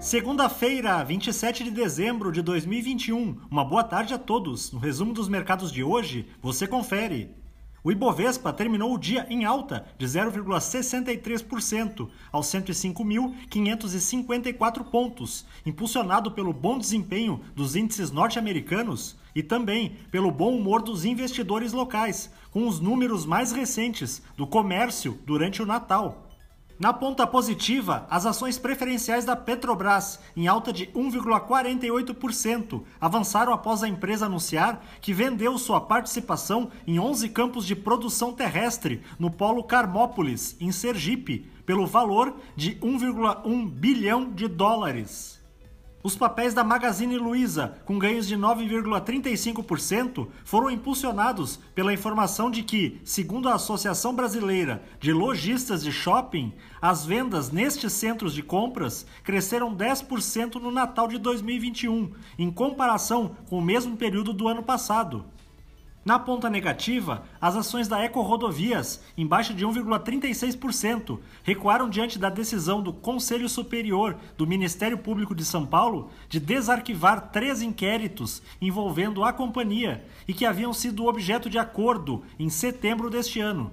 Segunda-feira, 27 de dezembro de 2021. Uma boa tarde a todos. No resumo dos mercados de hoje, você confere. O Ibovespa terminou o dia em alta de 0,63% aos 105.554 pontos, impulsionado pelo bom desempenho dos índices norte-americanos e também pelo bom humor dos investidores locais, com os números mais recentes do comércio durante o Natal. Na ponta positiva, as ações preferenciais da Petrobras, em alta de 1,48%, avançaram após a empresa anunciar que vendeu sua participação em 11 campos de produção terrestre no Polo Carmópolis, em Sergipe, pelo valor de 1,1 bilhão de dólares. Os papéis da Magazine Luiza, com ganhos de 9,35%, foram impulsionados pela informação de que, segundo a Associação Brasileira de Lojistas de Shopping, as vendas nestes centros de compras cresceram 10% no Natal de 2021, em comparação com o mesmo período do ano passado. Na ponta negativa, as ações da Eco Rodovias, em baixa de 1,36%, recuaram diante da decisão do Conselho Superior do Ministério Público de São Paulo de desarquivar três inquéritos envolvendo a companhia e que haviam sido objeto de acordo em setembro deste ano.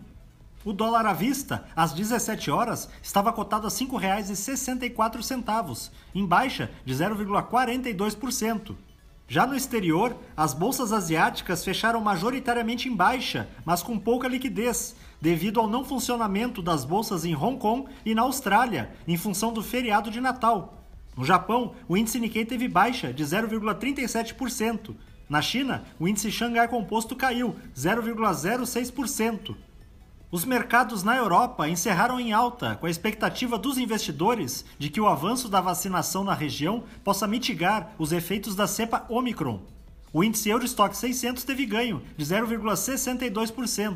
O dólar à vista, às 17 horas, estava cotado a R$ 5,64, em baixa de 0,42%. Já no exterior, as bolsas asiáticas fecharam majoritariamente em baixa, mas com pouca liquidez, devido ao não funcionamento das bolsas em Hong Kong e na Austrália, em função do feriado de Natal. No Japão, o índice Nikkei teve baixa de 0,37%. Na China, o índice Xangai Composto caiu 0,06%. Os mercados na Europa encerraram em alta, com a expectativa dos investidores de que o avanço da vacinação na região possa mitigar os efeitos da cepa Omicron. O índice Eurostock 600 teve ganho de 0,62%.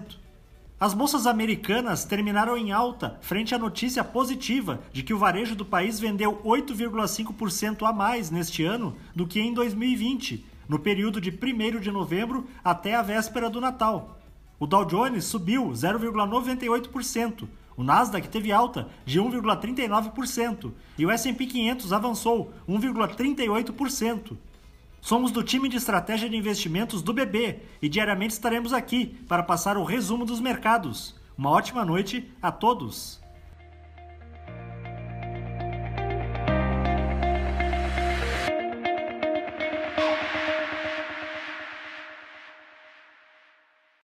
As bolsas americanas terminaram em alta frente à notícia positiva de que o varejo do país vendeu 8,5% a mais neste ano do que em 2020, no período de 1 de novembro até a véspera do Natal. O Dow Jones subiu 0,98%, o Nasdaq teve alta de 1,39% e o S&P 500 avançou 1,38%. Somos do time de estratégia de investimentos do BB e diariamente estaremos aqui para passar o resumo dos mercados. Uma ótima noite a todos!